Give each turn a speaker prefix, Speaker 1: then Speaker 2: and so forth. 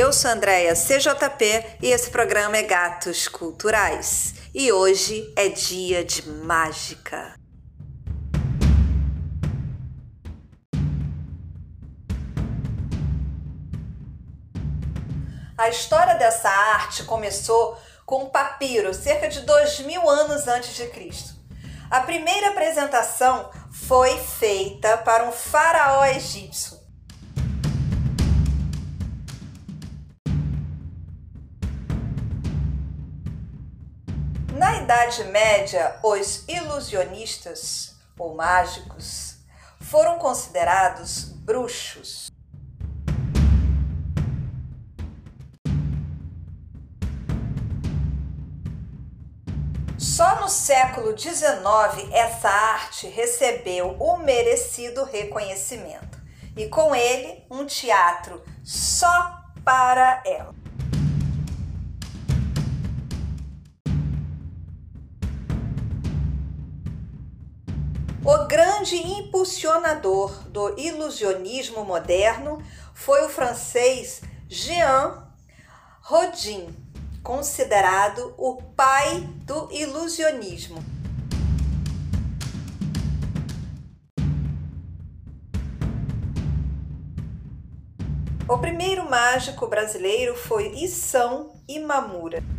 Speaker 1: Eu sou Andréia CJP e esse programa é Gatos Culturais. E hoje é dia de mágica. A história dessa arte começou com um papiro cerca de dois mil anos antes de Cristo. A primeira apresentação foi feita para um faraó egípcio. Na Idade Média, os ilusionistas ou mágicos foram considerados bruxos. Só no século XIX essa arte recebeu o merecido reconhecimento e com ele um teatro só para ela. O grande impulsionador do ilusionismo moderno foi o francês Jean Rodin considerado o pai do ilusionismo. O primeiro mágico brasileiro foi Issão Imamura.